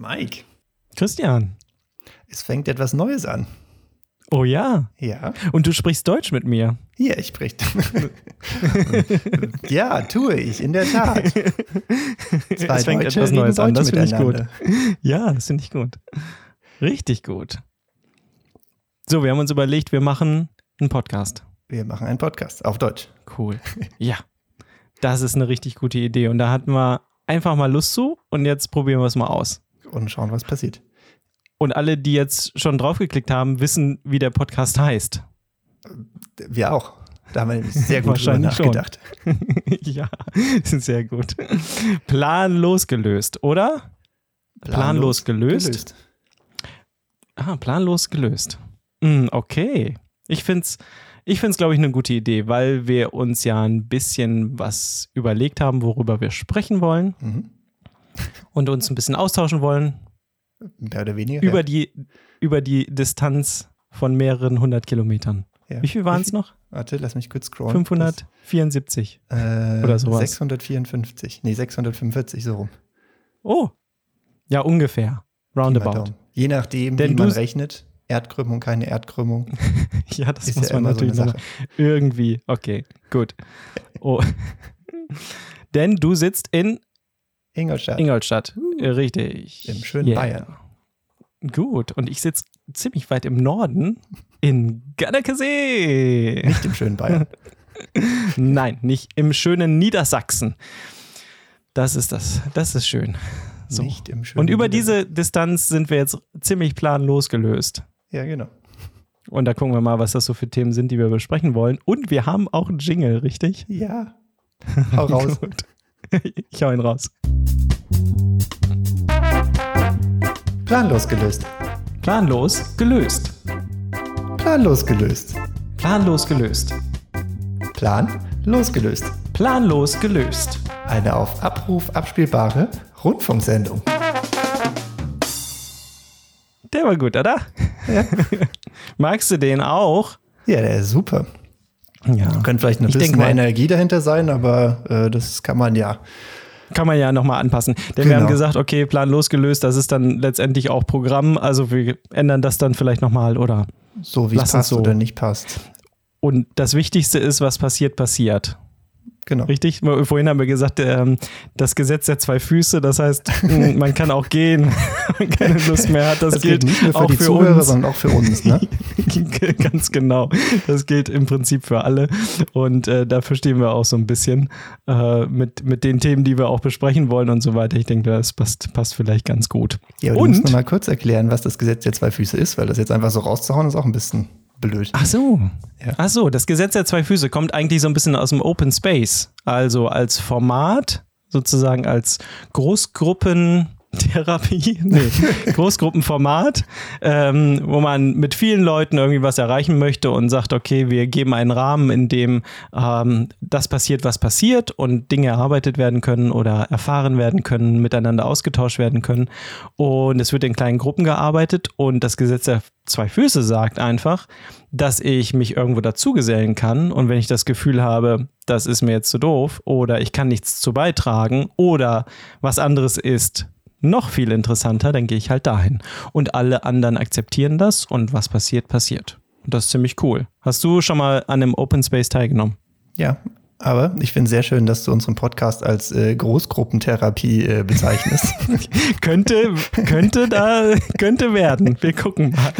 Mike, Christian. es fängt etwas Neues an. Oh ja. Ja, Und du sprichst Deutsch mit mir. hier, ich spreche. ja, tue ich, in der Tat. Zwei es fängt Deutsche etwas Neues an. Das finde ich gut. Ja, das finde ich gut. Richtig gut. So, wir haben uns überlegt, wir machen einen Podcast. Wir machen einen Podcast auf Deutsch. Cool. Ja. Das ist eine richtig gute Idee. Und da hatten wir einfach mal Lust zu und jetzt probieren wir es mal aus. Und schauen, was passiert. Und alle, die jetzt schon draufgeklickt haben, wissen, wie der Podcast heißt. Wir auch. Da haben wir sehr gut drüber nachgedacht. ja, sehr gut. Planlos gelöst, oder? Planlos gelöst? Ah, planlos gelöst. Hm, okay. Ich finde es, ich find's, glaube ich, eine gute Idee, weil wir uns ja ein bisschen was überlegt haben, worüber wir sprechen wollen Mhm. Und uns ein bisschen austauschen wollen Mehr oder weniger. über, die, über die Distanz von mehreren hundert Kilometern. ja. Wie viel waren es noch? Warte, lass mich kurz scrollen. 574. Das, äh, oder sowas. 654. Nee, 645, so rum. Oh. Ja, ungefähr. Roundabout. Je nachdem, Denn wie man du- rechnet. Erdkrümmung, keine Erdkrümmung. Ja, das Ist muss ja man so natürlich Sache. irgendwie. Okay, gut. Oh. Denn du sitzt in Ingolstadt. Ingolstadt. Äh, Richtig. Im schönen Bayern. Gut. Und ich sitze ziemlich weit im Norden in Gardakesee. Nicht im schönen Bayern. Nein, nicht im schönen Niedersachsen. Das ist das. Das ist schön. So. Nicht im schönen Und über diese Distanz sind wir jetzt ziemlich planlos gelöst. Ja, genau. Und da gucken wir mal, was das so für Themen sind, die wir besprechen wollen. Und wir haben auch einen Jingle, richtig? Ja. Hau raus. Gut. Ich hau ihn raus. Planlos gelöst. Planlos gelöst. Planlos gelöst. Planlos gelöst. Plan losgelöst. Planlos gelöst. Eine auf Abruf abspielbare Rundfunksendung. Der war gut, oder? Ja. Magst du den auch? Ja, der ist super. Ja. Könnte vielleicht ein Ich bisschen mehr Energie dahinter sein, aber äh, das kann man ja. Kann man ja nochmal anpassen. Denn wir Genau. haben gesagt, okay, planlos gelöst, das ist dann letztendlich auch Programm. Also wir ändern das dann vielleicht nochmal oder. So wie es passt so. oder nicht passt. Und das Wichtigste ist, was passiert, passiert. Genau. Richtig? Vorhin haben wir gesagt, ähm, das Gesetz der zwei Füße, das heißt, man kann auch gehen, wenn man keine Lust mehr hat. Das, Das gilt nicht nur für auch die für Zuhörer, uns. sondern auch für uns. Ne? Ganz genau. Das gilt im Prinzip für alle. Und äh, dafür stehen wir auch so ein bisschen äh, mit, mit den Themen, die wir auch besprechen wollen und so weiter. Ich denke, das passt, passt vielleicht ganz gut. Ja, Und- du musst noch mal kurz erklären, was das Gesetz der zwei Füße ist, weil das jetzt einfach so rauszuhauen ist auch ein bisschen blöd. Ach so. Ja. Ach so, das Gesetz der zwei Füße kommt eigentlich so ein bisschen aus dem Open Space. Also als Format, sozusagen als Großgruppentherapie, nee, Großgruppenformat, ähm, wo man mit vielen Leuten irgendwie was erreichen möchte und sagt, okay, wir geben einen Rahmen, in dem ähm, das passiert, was passiert und Dinge erarbeitet werden können oder erfahren werden können, miteinander ausgetauscht werden können. Und es wird in kleinen Gruppen gearbeitet und das Gesetz der zwei Füße sagt einfach, dass ich mich irgendwo dazugesellen kann und wenn ich das Gefühl habe, das ist mir jetzt zu doof oder ich kann nichts zu beitragen oder was anderes ist noch viel interessanter, dann gehe ich halt dahin. Und alle anderen akzeptieren das und was passiert, passiert. Und das ist ziemlich cool. Hast du schon mal an einem Open Space teilgenommen? Ja, aber ich finde sehr schön, dass du unseren Podcast als äh, Großgruppentherapie äh, bezeichnest. könnte, könnte da, könnte werden. Wir gucken mal.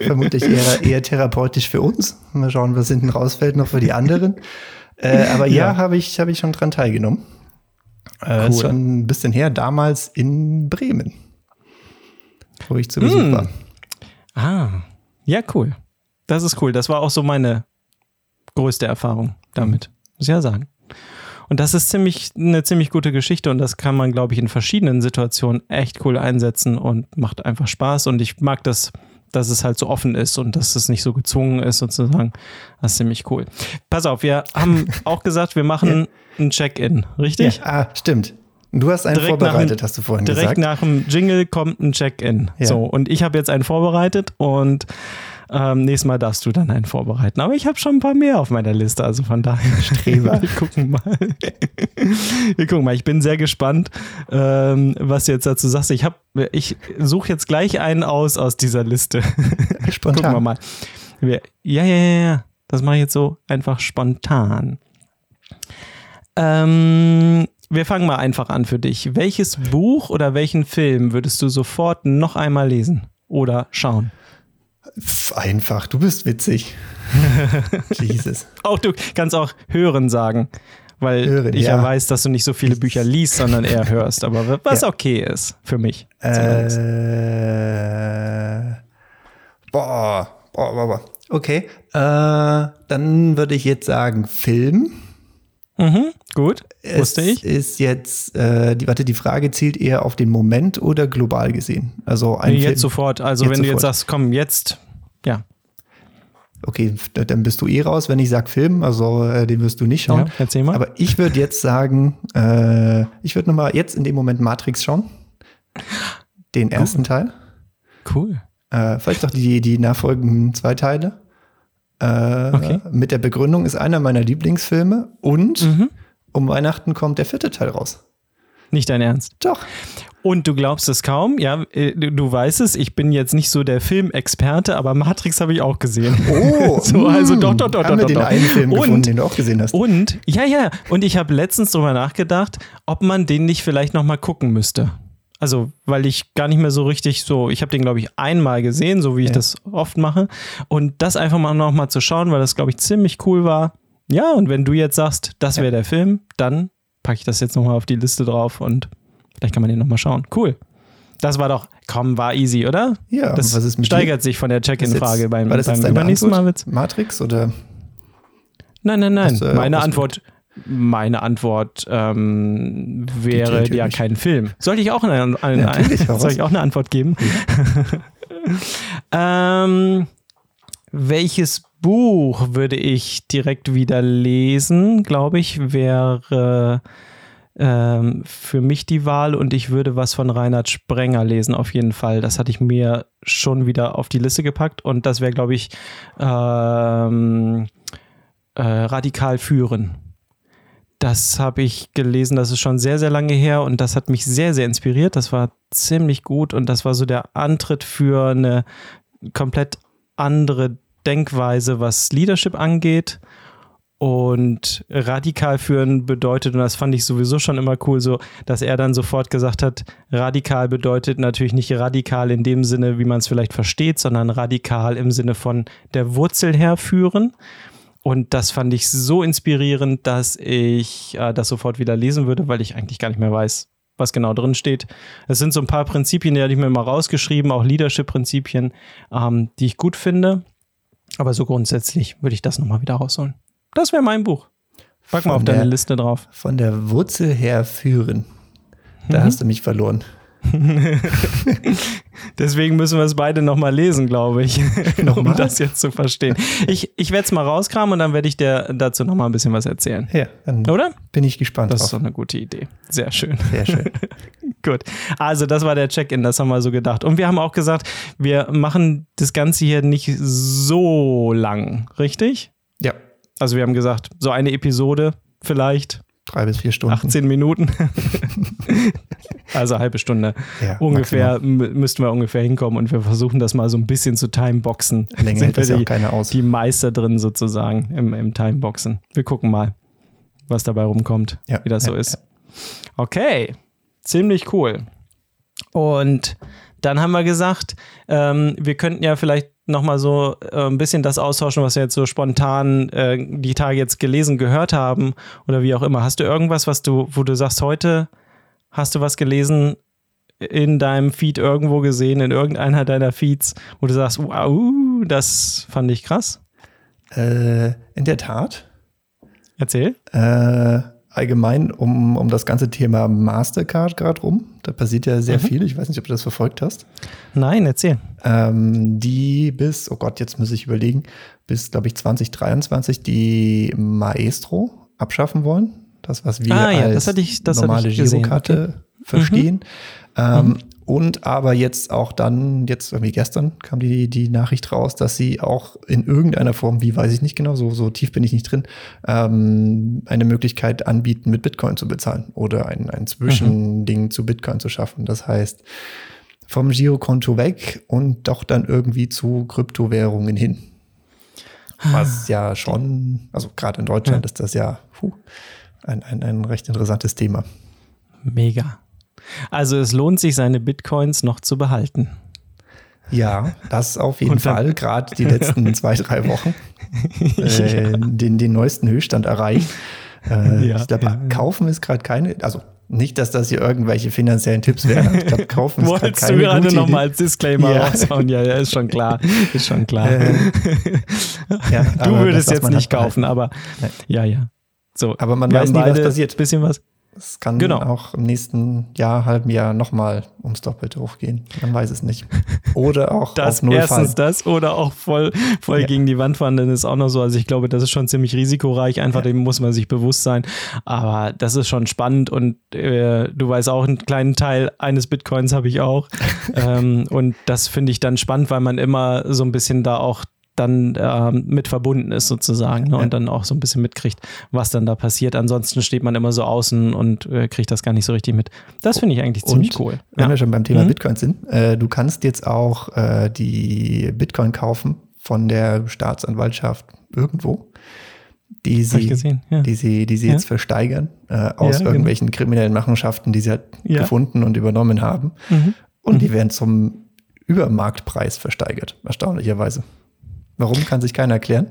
Vermutlich eher, eher therapeutisch für uns. Mal schauen, was hinten rausfällt noch für die anderen. Äh, aber ja, Ja. habe ich, hab ich schon dran teilgenommen. Äh, Ist Cool. schon ein bisschen her, damals in Bremen, wo ich zu Besuch Mm. war. Ah, ja, cool. Das ist cool. Das war auch so meine größte Erfahrung damit, muss ich ja sagen. Und das ist ziemlich eine ziemlich gute Geschichte und das kann man, glaube ich, in verschiedenen Situationen echt cool einsetzen und macht einfach Spaß. Und ich mag das, dass es halt so offen ist und dass es nicht so gezwungen ist, sozusagen. Das ist ziemlich cool. Pass auf, wir haben auch gesagt, wir machen ein Check-in, richtig? Ja, ah, stimmt. Du hast einen Direkt nach dem- vorbereitet, hast du vorhin Direkt gesagt. nach dem Jingle kommt ein Check-in. Ja. So, und ich habe jetzt einen vorbereitet und Ähm, nächstes Mal darfst du dann einen vorbereiten. Aber ich habe schon ein paar mehr auf meiner Liste, also von daher Streber. Wir gucken mal. Wir gucken mal. Ich bin sehr gespannt, ähm, was du jetzt dazu sagst. Ich, ich suche jetzt gleich einen aus aus dieser Liste. Spontan. Gucken wir mal. Wir, ja, ja, ja, ja. Das mache ich jetzt so einfach spontan. Ähm, wir fangen mal einfach an für dich. Welches Buch oder welchen Film würdest du sofort noch einmal lesen oder schauen? Einfach, du bist witzig. Jesus. Auch du kannst auch hören sagen, weil hören, ich ja. ja. weiß, dass du nicht so viele Bücher liest, sondern eher hörst, aber was ja. okay ist für mich. Äh, boah, boah, boah, boah. Okay, äh, dann würde ich jetzt sagen Film. Mhm, gut, wusste ich. Ist jetzt, äh, die, warte, die Frage zielt eher auf den Moment oder global gesehen? Also ein nee, Film. Jetzt sofort. Also jetzt wenn sofort. du jetzt sagst, komm, jetzt, ja. Okay, dann bist du eh raus, wenn ich sag Film, also äh, den wirst du nicht schauen. Ja, erzähl mal. Aber ich würde jetzt sagen, äh, ich würde nochmal jetzt in dem Moment Matrix schauen. Den cool. ersten Teil. Cool. Äh, vielleicht auch die, die nachfolgenden zwei Teile. Äh, okay. Mit der Begründung ist einer meiner Lieblingsfilme und mhm. Um Weihnachten kommt der vierte Teil raus. Nicht dein Ernst? Doch. Und du glaubst es kaum, ja, äh, du weißt es, ich bin jetzt nicht so der Filmexperte, aber Matrix habe ich auch gesehen. Oh, so, also doch, doch, doch, haben doch, wir doch, den einen Film und, gefunden, den du auch gesehen hast. Und, ja, ja, und ich habe letztens drüber nachgedacht, ob man den nicht vielleicht nochmal gucken müsste. Also, weil ich gar nicht mehr so richtig so, ich habe den, glaube ich, einmal gesehen, so wie ich ja. das oft mache. Und das einfach mal nochmal zu schauen, weil das, glaube ich, ziemlich cool war. Ja, und wenn du jetzt sagst, das wäre ja. der Film, dann packe ich das jetzt nochmal auf die Liste drauf und vielleicht kann man den nochmal schauen. Cool. Das war doch, komm, war easy, oder? Ja, das was ist mit steigert dir? sich von der Check-in-Frage beim, war das beim übernächsten Mal. Witz. Matrix oder? Nein, nein, nein. Meine Antwort, meine Antwort ähm, wäre ja kein Film. Sollte ich auch eine, eine, ja, soll ich auch eine Antwort geben? Ja. ähm, welches Buch würde ich direkt wieder lesen, glaube ich, wäre ähm, für mich die Wahl und ich würde was von Reinhard Sprenger lesen, auf jeden Fall. Das hatte ich mir schon wieder auf die Liste gepackt und das wäre, glaube ich, ähm, äh, radikal führen. Das habe ich gelesen, das ist schon sehr, sehr lange her und das hat mich sehr, sehr inspiriert. Das war ziemlich gut und das war so der Antritt für eine komplett andere Denkweise, was Leadership angeht. Und radikal führen bedeutet, und das fand ich sowieso schon immer cool, so, dass er dann sofort gesagt hat, radikal bedeutet natürlich nicht radikal in dem Sinne, wie man es vielleicht versteht, sondern radikal im Sinne von der Wurzel her führen. Und das fand ich so inspirierend, dass ich äh, das sofort wieder lesen würde, weil ich eigentlich gar nicht mehr weiß, was genau drin steht. Es sind so ein paar Prinzipien, die hatte ich mir mal rausgeschrieben, auch Leadership-Prinzipien, ähm, die ich gut finde. Aber so grundsätzlich würde ich das nochmal wieder rausholen. Das wäre mein Buch. Pack mal auf deine Liste drauf. Von der Wurzel her führen. Da mhm. hast du mich verloren. Deswegen müssen wir es beide nochmal lesen, glaube ich, um das jetzt zu verstehen. Ich, ich werde es mal rauskramen und dann werde ich dir dazu nochmal ein bisschen was erzählen. Ja, oder? Bin ich gespannt. Das drauf. ist doch eine gute Idee. Sehr schön. Sehr schön. Gut. Also, das war der Check-in, das haben wir so gedacht. Und wir haben auch gesagt, wir machen das Ganze hier nicht so lang, richtig? Ja. Also, wir haben gesagt, so eine Episode vielleicht Drei bis vier Stunden. 18 Minuten. also halbe Stunde. Ja, ungefähr müssten wir ungefähr hinkommen und wir versuchen das mal so ein bisschen zu timeboxen. Länger hält das ja auch keiner aus. Die Meister drin sozusagen im, im Timeboxen. Wir gucken mal, was dabei rumkommt, ja, wie das ja, so ist. Okay, ziemlich cool. Und dann haben wir gesagt, ähm, wir könnten ja vielleicht nochmal so äh, ein bisschen das austauschen, was wir jetzt so spontan äh, die Tage jetzt gelesen, gehört haben oder wie auch immer. Hast du irgendwas, was du, wo du sagst, heute hast du was gelesen in deinem Feed irgendwo gesehen, in irgendeiner deiner Feeds, wo du sagst, wow, das fand ich krass? Äh, in der Tat. Erzähl. Äh, allgemein um, um das ganze Thema Mastercard gerade rum. Da passiert ja sehr mhm. viel. Ich weiß nicht, ob du das verfolgt hast. Nein, erzähl. Ähm, die bis, oh Gott, jetzt muss ich überlegen, bis, glaube ich, 2023 die Maestro abschaffen wollen. Das, was wir ah, ja, als das hatte ich, das normale Girokarte okay. verstehen. Mhm. Ähm, mhm. Und aber jetzt auch dann, jetzt irgendwie gestern kam die, die Nachricht raus, dass sie auch in irgendeiner Form, wie weiß ich nicht genau, so, so tief bin ich nicht drin, ähm, eine Möglichkeit anbieten, mit Bitcoin zu bezahlen oder ein, ein Zwischending mhm. zu Bitcoin zu schaffen. Das heißt, vom Girokonto weg und doch dann irgendwie zu Kryptowährungen hin. Was ja schon, also gerade in Deutschland ja. ist das ja puh, ein, ein, ein recht interessantes Thema. Mega. Also es lohnt sich, seine Bitcoins noch zu behalten. Ja, das auf jeden Fall, gerade die letzten zwei, drei Wochen äh, den, den neuesten Höchststand erreicht. Äh, ja, ich glaube, ja. kaufen ist gerade keine, also nicht, dass das hier irgendwelche finanziellen Tipps wären. Ich glaube, kaufen ist gerade keine du gerade nochmal als Disclaimer ja. raushauen? Ja, ja, ist schon klar. Ist schon klar. Äh, ja, du würdest jetzt nicht kaufen, aber ja, ja. So, aber man weiß nie, was passiert. Bisschen was. Es kann genau. auch im nächsten Jahr, halben Jahr nochmal ums Doppelte hochgehen. Man weiß es nicht. Oder auch das, auf Null Erstens das oder auch voll, voll ja. gegen die Wand fahren, dann ist auch noch so. Also ich glaube, das ist schon ziemlich risikoreich. Einfach ja. dem muss man sich bewusst sein. Aber das ist schon spannend und äh, du weißt auch, einen kleinen Teil eines Bitcoins habe ich auch. ähm, und das finde ich dann spannend, weil man immer so ein bisschen da auch dann äh, mit verbunden ist sozusagen ne? und dann auch so ein bisschen mitkriegt, was dann da passiert. Ansonsten steht man immer so außen und äh, kriegt das gar nicht so richtig mit. Das finde ich eigentlich ziemlich und, cool. Wenn ja. wir schon beim Thema mhm. Bitcoin sind, äh, du kannst jetzt auch äh, die Bitcoin kaufen von der Staatsanwaltschaft irgendwo die sie, gesehen, ja. die sie, die sie jetzt versteigern äh, aus genau. irgendwelchen genau. kriminellen Machenschaften, die sie halt gefunden und übernommen haben. Mhm. Und mhm. die werden zum Übermarktpreis versteigert, erstaunlicherweise. Warum kann sich keiner erklären?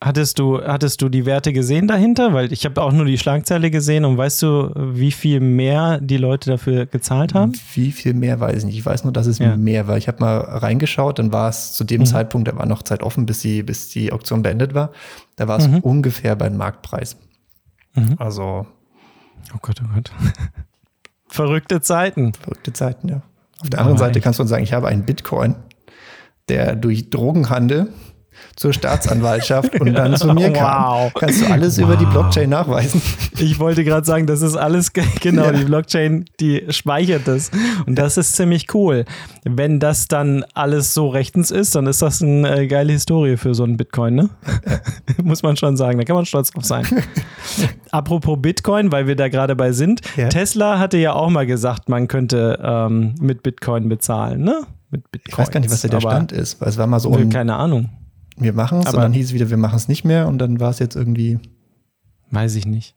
Hattest du, hattest du die Werte gesehen dahinter? Weil ich habe auch nur die Schlagzeile gesehen und weißt du, wie viel mehr die Leute dafür gezahlt haben? Wie viel mehr weiß ich nicht. Ich weiß nur, dass es ja. mehr war. Ich habe mal reingeschaut, dann war es zu dem mhm. Zeitpunkt, da war noch Zeit offen, bis die, bis die Auktion beendet war. Da war es mhm. ungefähr beim Marktpreis. Mhm. Also. Oh Gott, oh Gott. Verrückte Zeiten. Verrückte Zeiten, ja. Auf der anderen oh, Seite kannst du sagen, ich habe einen Bitcoin der durch Drogenhandel zur Staatsanwaltschaft und dann zu mir kam. Kannst du alles wow. über die Blockchain nachweisen? Ich wollte gerade sagen, das ist alles, genau, ja. die Blockchain, die speichert das. Und das ist ziemlich cool. Wenn das dann alles so rechtens ist, dann ist das eine äh, geile Historie für so einen Bitcoin, ne? Muss man schon sagen. Da kann man stolz drauf sein. Apropos Bitcoin, weil wir da gerade bei sind. Ja. Tesla hatte ja auch mal gesagt, man könnte ähm, mit Bitcoin bezahlen, ne? mit Bitcoin. Ich weiß gar nicht, was der Stand ist, weil es war mal so ein, keine Ahnung. Wir machen es und dann hieß es wieder, wir machen es nicht mehr und dann war es jetzt irgendwie. Weiß ich nicht.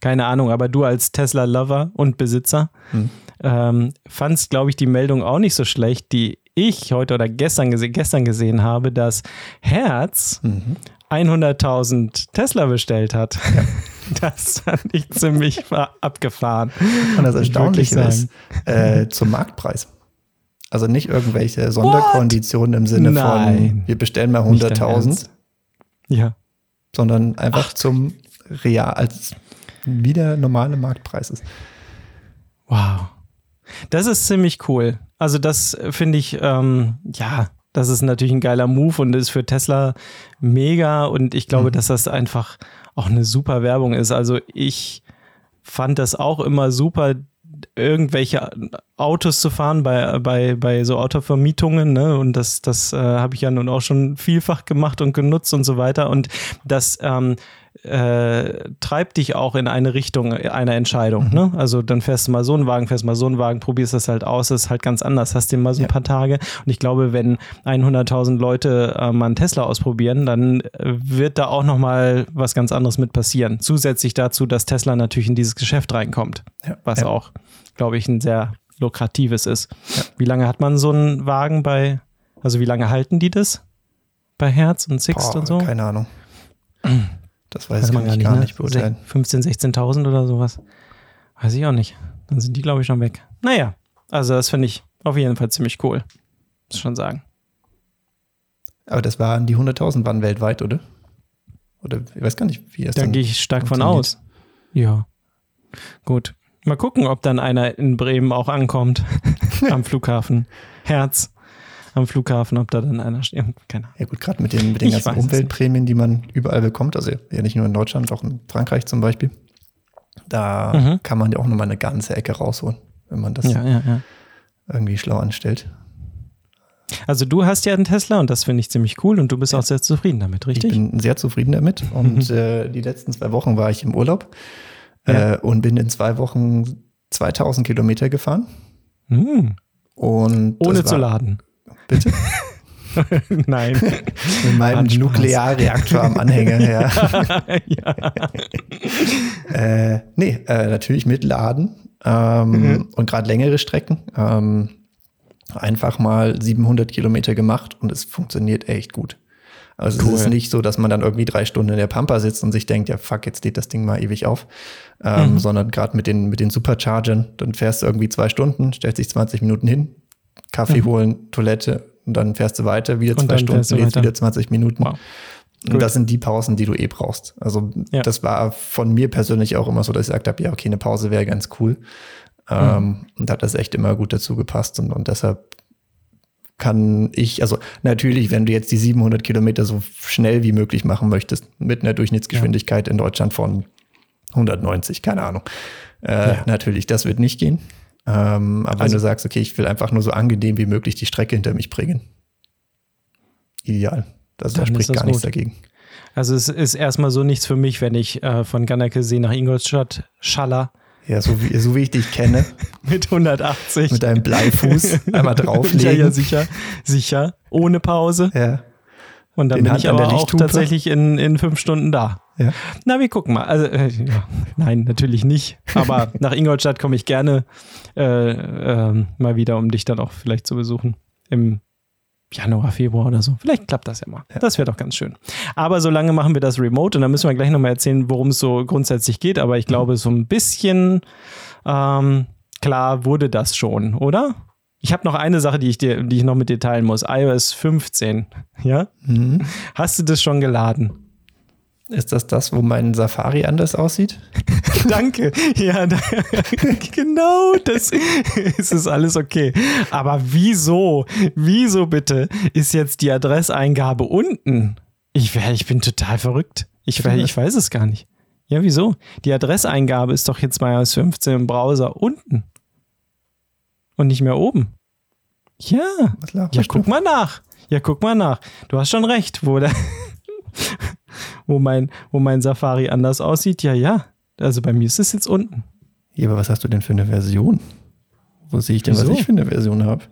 Keine Ahnung, aber du als Tesla-Lover und Besitzer hm. ähm, fandst, glaube ich, die Meldung auch nicht so schlecht, die ich heute oder gestern, gese gestern gesehen habe, dass Herz mhm. 100.000 Tesla bestellt hat. Ja. Das fand ich ziemlich abgefahren. Und das Erstaunliche ist, äh, zum Marktpreis. Also nicht irgendwelche Sonderkonditionen What? im Sinne Nein. von, wir bestellen mal 100.000. Ja. Sondern einfach Ach. zum Real, als wieder normale Marktpreis ist. Wow. Das ist ziemlich cool. Also das finde ich, ähm, ja, das ist natürlich ein geiler Move und ist für Tesla mega und ich glaube, mhm. dass das einfach auch eine super Werbung ist. Also ich fand das auch immer super, irgendwelche Autos zu fahren bei, bei, bei so Autovermietungen. Ne? Und das, das äh, habe ich ja nun auch schon vielfach gemacht und genutzt und so weiter. Und das ähm, äh, treibt dich auch in eine Richtung einer Entscheidung. Mhm. Ne? Also dann fährst du mal so einen Wagen, fährst mal so einen Wagen, probierst das halt aus, ist halt ganz anders. Hast du mal so ein ja. paar Tage. Und ich glaube, wenn 100.000 Leute äh, mal einen Tesla ausprobieren, dann äh, wird da auch noch mal was ganz anderes mit passieren. Zusätzlich dazu, dass Tesla natürlich in dieses Geschäft reinkommt, ja. was ja. auch glaube ich, ein sehr lukratives ist. Wie lange hat man so einen Wagen bei, also wie lange halten die das? Bei Herz und Sixt Boah, und so? Keine Ahnung. Das weiß, weiß man gar nicht, gar nicht beurteilen. 15, 16.000 oder sowas. Weiß ich auch nicht. Dann sind die, glaube ich, schon weg. Naja, also das finde ich auf jeden Fall ziemlich cool. Muss schon sagen. Aber das waren die 100.000 waren weltweit, oder? Oder ich weiß gar nicht, wie es Da gehe ich stark von aus. Ja. Gut. Mal gucken, ob dann einer in Bremen auch ankommt am Flughafen. Herz am Flughafen, ob da dann einer steht. Keine Ahnung. Ja gut, gerade mit den, mit den ganzen Umweltprämien, die man überall bekommt, also ja nicht nur in Deutschland, auch in Frankreich zum Beispiel, da mhm. kann man ja auch nochmal eine ganze Ecke rausholen, wenn man das ja, ja, irgendwie schlau anstellt. Also du hast ja einen Tesla und das finde ich ziemlich cool und du bist auch sehr zufrieden damit, richtig? Ich bin sehr zufrieden damit und Mhm. äh, die letzten zwei Wochen war ich im Urlaub äh, und bin in zwei Wochen 2000 Kilometer gefahren. Hm, Und ohne zu laden. Bitte? Nein. Mit meinem. Nuklearreaktor am Anhänger, ja. ja. Äh, nee, äh, natürlich mit Laden ähm, Mhm. und gerade längere Strecken. Ähm, einfach mal 700 Kilometer gemacht und es funktioniert echt gut. Also Cool. es ist nicht so, dass man dann irgendwie drei Stunden in der Pampa sitzt und sich denkt, ja fuck, jetzt lädt das Ding mal ewig auf, ähm, Mhm. sondern gerade mit den, mit den Superchargern, dann fährst du irgendwie zwei Stunden, stellst dich 20 Minuten hin, Kaffee holen, Toilette und dann fährst du weiter, wieder Mhm. Und zwei Stunden, jetzt wieder 20 Minuten. Wow. Und das sind die Pausen, die du eh brauchst. Also Ja. das war von mir persönlich auch immer so, dass ich gesagt habe, ja, okay, eine Pause wäre ganz cool. Ähm, und da hat das echt immer gut dazu gepasst. Und, und deshalb kann ich, also natürlich, wenn du jetzt die 700 Kilometer so schnell wie möglich machen möchtest, mit einer Durchschnittsgeschwindigkeit in Deutschland von 190, keine Ahnung. Äh, Ja. Natürlich, das wird nicht gehen. Ähm, aber wenn Also- du sagst, okay, ich will einfach nur so angenehm wie möglich die Strecke hinter mich bringen. Ideal. Also da spricht gar nichts gut. dagegen. Also es ist erstmal so nichts für mich, wenn ich äh, von Gannerkesee nach Ingolstadt schaller Ja, so wie, so wie ich dich kenne, mit 180. mit deinem Bleifuß einmal ja, drauflegen. ja, sicher, sicher, ohne Pause. Ja, Und dann Den bin Hand ich aber auch tatsächlich in, in fünf Stunden da. Ja. Na, wir gucken mal. Also, äh, ja, nein, natürlich nicht. Aber nach Ingolstadt komme ich gerne äh, ähm, mal wieder, um dich dann auch vielleicht zu besuchen. Im Januar, Februar oder so. Vielleicht klappt das ja mal. Das wäre doch ganz schön. Aber solange machen wir das remote und dann müssen wir gleich nochmal erzählen, worum es so grundsätzlich geht. Aber ich glaube, so ein bisschen ähm, klar wurde das schon, oder? Ich habe noch eine Sache, die ich dir, die ich noch mit dir teilen muss. iOS 15. Ja? Mhm. Hast du das schon geladen? Ist das das, wo mein Safari anders aussieht? Danke. Ja, da, genau, das ist es alles okay. Aber wieso, wieso bitte ist jetzt die Adresseingabe unten? Ich, ich bin total verrückt. Ich, ich weiß es gar nicht. Ja, wieso? Die Adresseingabe ist doch jetzt bei iOS 15 im Browser unten. Und nicht mehr oben. Ja. Ja, guck mal nach. Ja, guck mal nach. Du hast schon recht, wo, der, wo, mein, wo mein Safari anders aussieht. Ja, ja. Also bei mir ist es jetzt unten. Ja, aber was hast du denn für eine Version? Wo sehe ich denn, Wieso? was ich für eine Version habe?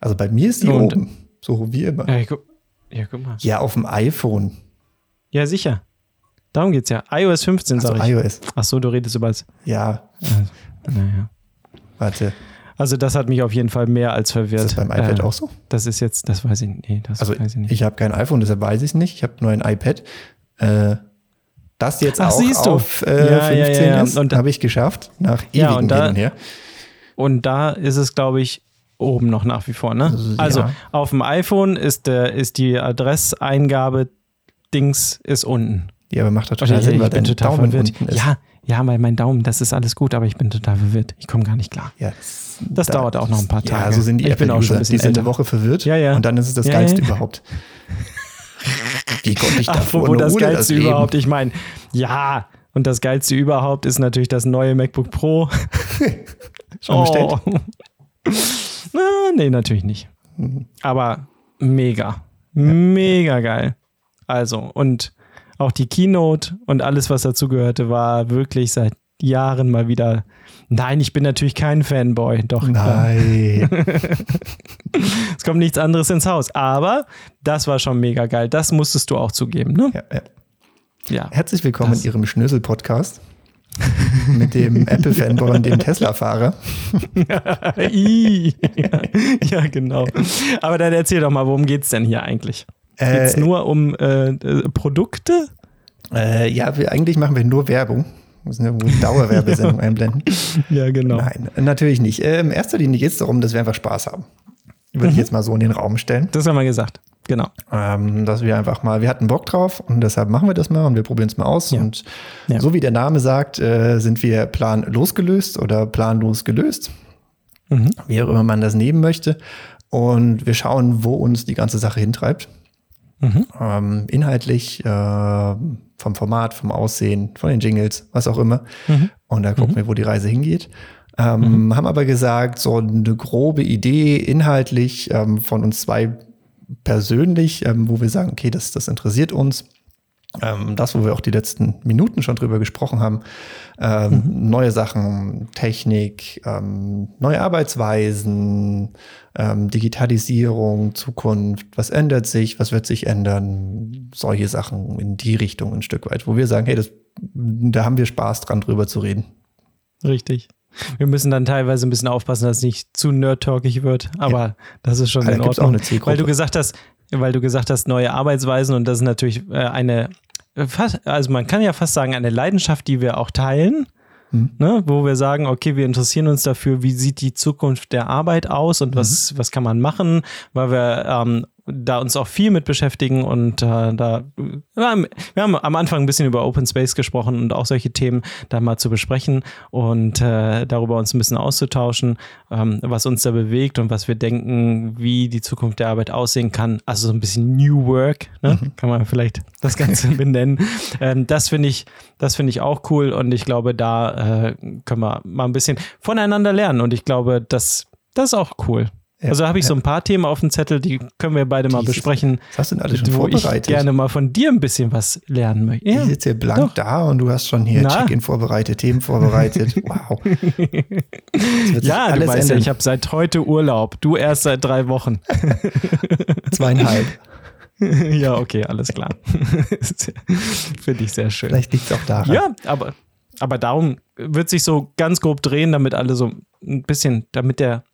Also bei mir ist die Und- oben. So wie immer. Ja, guck, ja, guck mal. Ja, auf dem iPhone. Ja, sicher. Darum geht's ja. iOS 15, Also sag ich. iOS. Ach so, du redest über das. Ja, Also, naja. warte. Also das hat mich auf jeden Fall mehr als verwirrt. Ist das beim iPad Äh, auch so? Das ist jetzt, das weiß ich nicht. Nee, das Also weiß ich nicht. ich habe kein iPhone, deshalb weiß ich es nicht. Ich habe nur ein iPad. Äh, das jetzt Ach, auch siehst du. auf äh, Ja, ja, 15 ja, ja. ist, Und- habe ich geschafft. Nach ewigen und da- Hin und her. Und da ist es, glaube ich, oben noch nach wie vor, ne? Also, Also auf dem iPhone ist, der, ist die Adresseingabe Dings ist unten. Ja, aber macht doch Oder total Sinn, ich weil bin dein total Daumen verwirrt. Ja, ja, weil mein Daumen, das ist alles gut, aber ich bin total verwirrt. Ich komme gar nicht klar. Ja, das, Das dauert auch noch ein paar Ja, Tage. so sind die Ich bin auch schon ein bisschen Die sind eine Woche verwirrt Ja, ja. und dann ist es das Ja, Geilste ja. überhaupt. Wie konnte ich Apropos nur das Geilste das überhaupt. Ich meine, ja, und das Geilste überhaupt ist natürlich das neue MacBook Pro. Schon bestellt? Oh. Na, nee, natürlich nicht. Aber mega. Mega geil. Also, und auch die Keynote und alles, was dazu gehörte, war wirklich seit Jahren mal wieder. Nein, ich bin natürlich kein Fanboy. Doch. Nein. es kommt nichts anderes ins Haus. Aber das war schon mega geil. Das musstest du auch zugeben, ne? ja, ja. Ja. Herzlich willkommen Das- in Ihrem Schnösel-Podcast mit dem Apple-Fanboy und dem Tesla-Fahrer. Ja, ja, genau. Aber dann erzähl doch mal, worum geht's denn hier eigentlich? Geht's Äh, nur um äh, äh, Produkte? äh, ja, wir, eigentlich machen wir nur Werbung. Wir müssen irgendwo eine Dauerwerbesendung einblenden. Ja, genau. Nein, natürlich nicht. Äh, in erster Linie geht es darum, dass wir einfach Spaß haben. Würde Mhm. ich jetzt mal so in den Raum stellen. Das haben wir gesagt. Genau. Ähm, dass wir einfach mal, wir hatten Bock drauf und deshalb machen wir das mal und wir probieren es mal aus. Ja. Und Ja. so wie der Name sagt, äh, sind wir planlos gelöst oder planlos gelöst, Mhm. wie auch immer man das nehmen möchte. Und wir schauen, wo uns die ganze Sache hintreibt. Mhm. Ähm, inhaltlich, äh, vom Format, vom Aussehen, von den Jingles, was auch immer. Mhm. Und da gucken wir, wo die Reise hingeht. Ähm, mhm. Haben aber gesagt, so eine grobe Idee inhaltlich ähm, von uns zwei persönlich, ähm, wo wir sagen, okay, das, das interessiert uns. Ähm, das, wo wir auch die letzten Minuten schon drüber gesprochen haben, ähm, mhm. neue Sachen, Technik, ähm, neue Arbeitsweisen, ähm, Digitalisierung, Zukunft, was ändert sich, was wird sich ändern, solche Sachen in die Richtung ein Stück weit, wo wir sagen, hey, das, da haben wir Spaß dran, drüber zu reden. Richtig. Wir müssen dann teilweise ein bisschen aufpassen, dass es nicht zu nerd-talkig wird, aber ja. das ist schon aber in Ordnung. Auch eine Zielgruppe. Weil du gesagt hast, weil du gesagt hast, neue Arbeitsweisen und das ist natürlich äh, eine, fast, also man kann ja fast sagen, eine Leidenschaft, die wir auch teilen. Mhm. Ne, wo wir sagen, okay, wir interessieren uns dafür, wie sieht die Zukunft der Arbeit aus und was, mhm. was kann man machen, weil wir ähm, da uns auch viel mit beschäftigen und äh, da wir haben, am Anfang ein bisschen über Open Space gesprochen und auch solche Themen da mal zu besprechen und äh, darüber uns ein bisschen auszutauschen, ähm, was uns da bewegt und was wir denken, wie die Zukunft der Arbeit aussehen kann. Also so ein bisschen New Work, ne? mhm. kann man vielleicht das Ganze benennen. Ähm, das finde ich, das finde ich auch cool und ich glaube, da äh, können wir mal ein bisschen voneinander lernen und ich glaube, das, das ist auch cool. Ja, also habe ich ja. so ein paar Themen auf dem Zettel, die können wir beide mal besprechen. Das hast du alles schon wo vorbereitet. ich gerne mal von dir ein bisschen was lernen möchte. Ja, ich sitze hier blank doch. da und du hast schon hier Check-in vorbereitet, Themen vorbereitet. Wow. ja, du weißt ja, ich habe seit heute Urlaub. Du erst seit drei Wochen. Zweieinhalb. ja, okay, alles klar. Finde ich sehr schön. Vielleicht liegt es auch daran. Ja, aber, aber darum wird sich so ganz grob drehen, damit alle so ein bisschen, damit der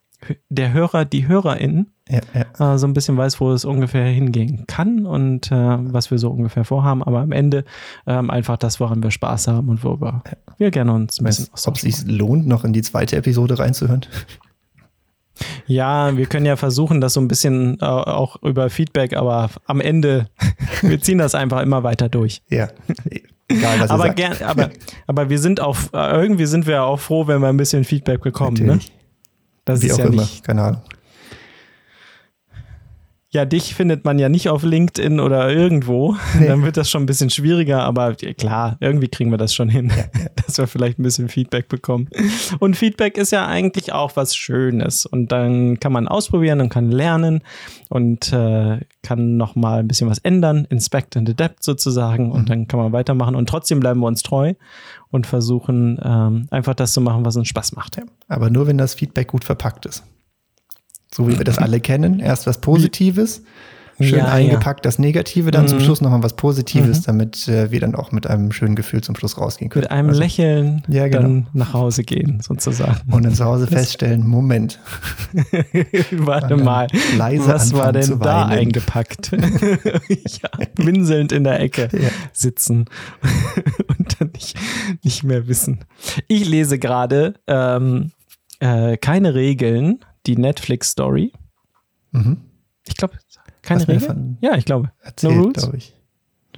der Hörer, die HörerInnen ja, ja. Äh, so ein bisschen weiß, wo es ungefähr hingehen kann und äh, was wir so ungefähr vorhaben. Aber am Ende ähm, einfach das, woran wir Spaß haben und worüber ja. wir gerne uns ein bisschen Ob es sich lohnt, noch in die zweite Episode reinzuhören? Ja, wir können ja versuchen, das so ein bisschen äh, auch über Feedback, aber am Ende, wir ziehen das einfach immer weiter durch. Ja. Egal, was aber, gern, aber, aber wir sind auch, äh, irgendwie sind wir auch froh, wenn wir ein bisschen Feedback bekommen. Ne? Das Wie ist auch ja immer, nicht, keine Ahnung. Ja, dich findet man ja nicht auf LinkedIn oder irgendwo. Nee. Dann wird das schon ein bisschen schwieriger, aber klar, irgendwie kriegen wir das schon hin, dass wir vielleicht ein bisschen Feedback bekommen. Und Feedback ist ja eigentlich auch was Schönes. Und dann kann man ausprobieren und kann lernen und äh, kann nochmal ein bisschen was ändern, inspect and adapt sozusagen. Und mhm. dann kann man weitermachen. Und trotzdem bleiben wir uns treu und versuchen ähm, einfach das zu machen, was uns Spaß macht. Ja. Aber nur, wenn das Feedback gut verpackt ist. So wie wir das alle kennen. Erst was Positives, schön ja, eingepackt ja. das Negative, dann mhm. zum Schluss nochmal was Positives, mhm. damit äh, wir dann auch mit einem schönen Gefühl zum Schluss rausgehen können. Mit einem also, Lächeln ja, genau. dann nach Hause gehen, sozusagen. Und dann zu Hause feststellen, Moment. Warte mal, was war denn da eingepackt? ja, winselnd in der Ecke sitzen und dann nicht, nicht mehr wissen. Ich lese gerade ähm, äh, keine Regeln, die Netflix-Story. Mhm. Ich glaube, keine Regeln. Ja, ich glaube. Erzählt, no Rules. Ich.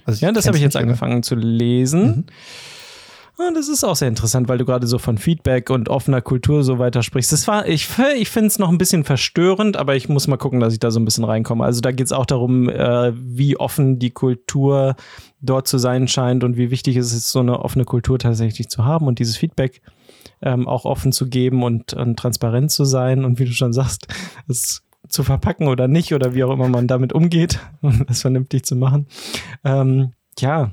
Also ich ja, das habe ich jetzt angefangen zu lesen. Mhm. Und das ist auch sehr interessant, weil du gerade so von Feedback und offener Kultur so weiter sprichst. Das war, ich, ich finde es noch ein bisschen verstörend, aber ich muss mal gucken, dass ich da so ein bisschen reinkomme. Also da geht es auch darum, äh, wie offen die Kultur dort zu sein scheint und wie wichtig es ist, so eine offene Kultur tatsächlich zu haben und dieses Feedback ähm, auch offen zu geben und, und transparent zu sein und wie du schon sagst, es zu verpacken oder nicht oder wie auch immer man damit umgeht um das vernünftig zu machen. Ähm, ja,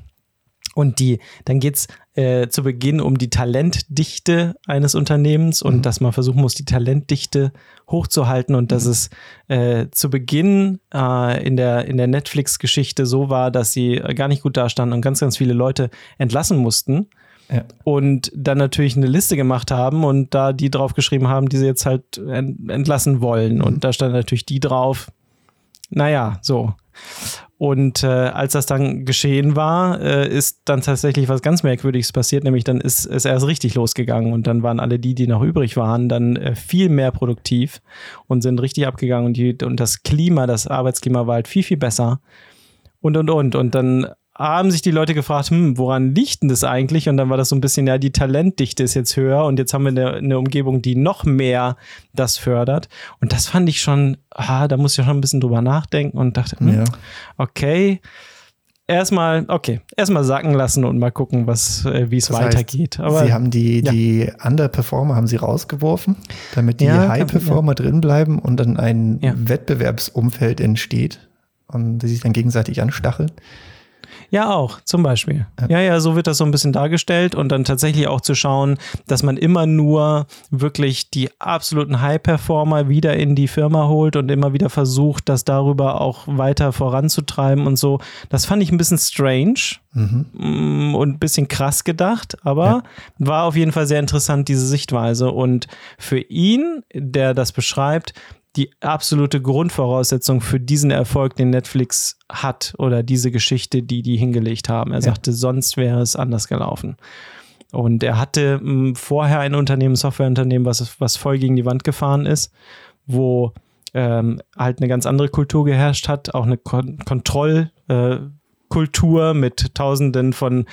und die, dann geht's äh, zu Beginn um die Talentdichte eines Unternehmens und mhm. dass man versuchen muss, die Talentdichte hochzuhalten und mhm. dass es äh, zu Beginn äh, in der, in der Netflix-Geschichte so war, dass sie gar nicht gut dastanden und ganz, ganz viele Leute entlassen mussten. Ja. Und dann natürlich eine Liste gemacht haben und da die drauf geschrieben haben, die sie jetzt halt entlassen wollen. Mhm. Und da stand natürlich die drauf. Naja, so. Und äh, als das dann geschehen war, äh, ist dann tatsächlich was ganz Merkwürdiges passiert, nämlich dann ist es erst richtig losgegangen und dann waren alle die, die noch übrig waren, dann äh, viel mehr produktiv und sind richtig abgegangen und, die, und das Klima, das Arbeitsklima war halt viel, viel besser und und und. Und dann haben sich die Leute gefragt, hm, woran liegt denn das eigentlich? Und dann war das so ein bisschen, ja, die Talentdichte ist jetzt höher und jetzt haben wir eine, eine Umgebung, die noch mehr das fördert. Und das fand ich schon, ah, da muss ich schon ein bisschen drüber nachdenken und dachte, hm, ja. okay, erstmal, okay, erstmal sacken lassen und mal gucken, was, äh, wie es weitergeht. Aber sie haben die, ja. die Underperformer haben sie rausgeworfen, damit die Ja, High-Performer drin bleiben und dann ein Ja. Wettbewerbsumfeld entsteht und die sich dann gegenseitig anstacheln. Ja, auch, zum Beispiel. Ja. ja, so wird das so ein bisschen dargestellt und dann tatsächlich auch zu schauen, dass man immer nur wirklich die absoluten High-Performer wieder in die Firma holt und immer wieder versucht, das darüber auch weiter voranzutreiben und so. Das fand ich ein bisschen strange mm, und ein bisschen krass gedacht, aber war auf jeden Fall sehr interessant, diese Sichtweise. Und für ihn, der das beschreibt, die absolute Grundvoraussetzung für diesen Erfolg, den Netflix hat oder diese Geschichte, die die hingelegt haben. Er sagte, sonst wäre es anders gelaufen. Und er hatte mh, vorher ein Unternehmen, ein Softwareunternehmen, was, was voll gegen die Wand gefahren ist, wo ähm, halt eine ganz andere Kultur geherrscht hat, auch eine Kon Kontrollkultur äh, mit Tausenden von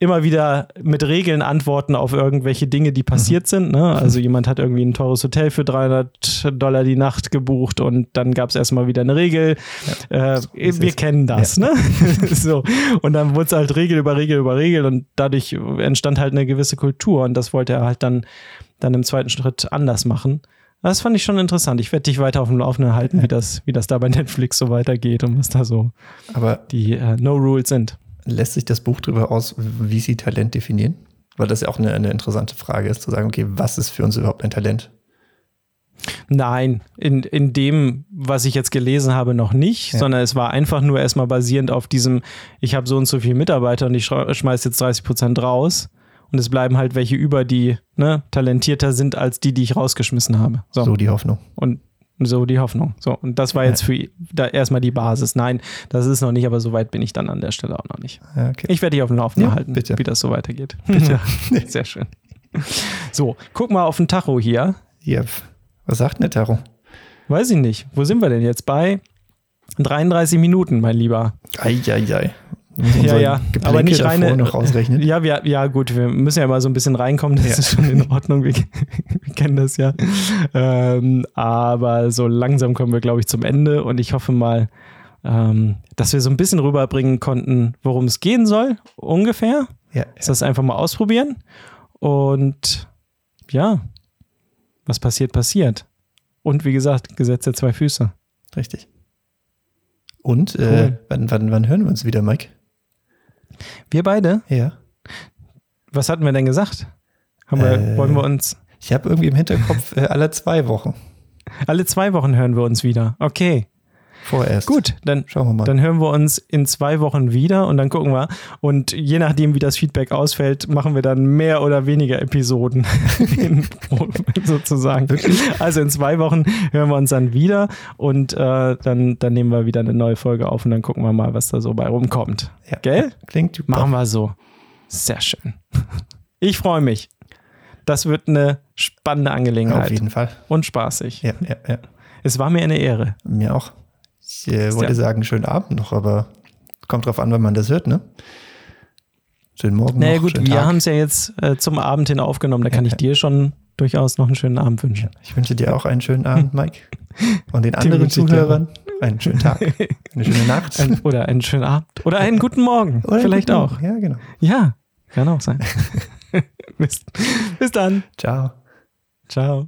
immer wieder mit Regeln antworten auf irgendwelche Dinge, die passiert sind. Ne? Also jemand hat irgendwie ein teures Hotel für 300 Dollar die Nacht gebucht und dann gab es erstmal wieder eine Regel. Äh, ist wir kennen das, ne? so. Und dann wurde es halt Regel über Regel über Regel und dadurch entstand halt eine gewisse Kultur und das wollte er halt dann, dann im zweiten Schritt anders machen. Das fand ich schon interessant. Ich werde dich weiter auf dem Laufenden halten, wie, das, wie das da bei Netflix so weitergeht und was da so Aber die äh, No-Rules sind. Lässt sich das Buch darüber aus, wie sie Talent definieren? Weil das ja auch eine, eine interessante Frage ist, zu sagen, okay, was ist für uns überhaupt ein Talent? Nein, in, in dem, was ich jetzt gelesen habe, noch nicht, Ja. sondern es war einfach nur erstmal basierend auf diesem, ich habe so und so viele Mitarbeiter und ich schrei- schmeiß jetzt 30 Prozent raus und es bleiben halt welche über, die ne, talentierter sind als die, die ich rausgeschmissen habe. So. So die Hoffnung. Und so die Hoffnung. So, und das war jetzt für da erstmal die Basis. Nein, das ist noch nicht, aber so weit bin ich dann an der Stelle auch noch nicht. Okay. Ich werde dich auf dem Laufenden Ja, halten, bitte. wie das so weitergeht. Bitte. Sehr schön. So, guck mal auf den Tacho hier. Ja, was sagt denn der Taro? Weiß ich nicht. Wo sind wir denn jetzt? Bei 33 Minuten, mein Lieber. Eieiei. Ja, ja. Aber nicht reine. noch ausrechnen. Ja, wir, ja, gut, wir müssen ja mal so ein bisschen reinkommen. Das Ja. ist schon in Ordnung. Wir kennen das ja. Ähm, aber so langsam kommen wir, glaube ich, zum Ende. Und ich hoffe mal, ähm, dass wir so ein bisschen rüberbringen konnten, worum es gehen soll, ungefähr. Ja, Ist das einfach mal ausprobieren. Und ja, was passiert, passiert. Und wie gesagt, Gesetz der zwei Füße. richtig. Und äh, Cool. wann, wann, wann hören wir uns wieder, Mike? Wir beide, Ja. was hatten wir denn gesagt? Haben wir, Äh, wollen wir uns Ich habe irgendwie im Hinterkopf äh, alle zwei Wochen alle zwei Wochen hören wir uns wieder. Okay, vorerst. gut, dann Schauen wir mal. Dann hören wir uns in zwei Wochen wieder und dann gucken wir. Und je nachdem, wie das Feedback ausfällt, machen wir dann mehr oder weniger Episoden sozusagen. Wirklich? Also in zwei Wochen hören wir uns dann wieder und äh, dann, dann nehmen wir wieder eine neue Folge auf und dann gucken wir mal, was da so bei rumkommt. ja. Gell? Klingt super. Machen wir so. Sehr schön. Ich freue mich. Das wird eine spannende Auf Angelegenheit jeden Fall. und spaßig. Ja, ja, ja. Es war mir eine Ehre. Mir auch. Ich äh, wollte Ja. sagen, schönen Abend noch, aber kommt drauf an, wenn man das hört, ne? Schönen Morgen Naja noch, gut, wir haben es ja jetzt äh, zum Abend hin aufgenommen. Da kann Ja, ich ja. dir schon durchaus noch einen schönen Abend wünschen. Ich wünsche dir auch einen schönen Abend, Mike. Und den anderen Zuhörern einen schönen Tag, eine schöne Nacht. Ein, oder einen schönen Abend. Oder einen guten Morgen. Oder Vielleicht guten auch. Morgen. Ja, genau. Ja, kann auch sein. bis, bis dann. Ciao. Ciao.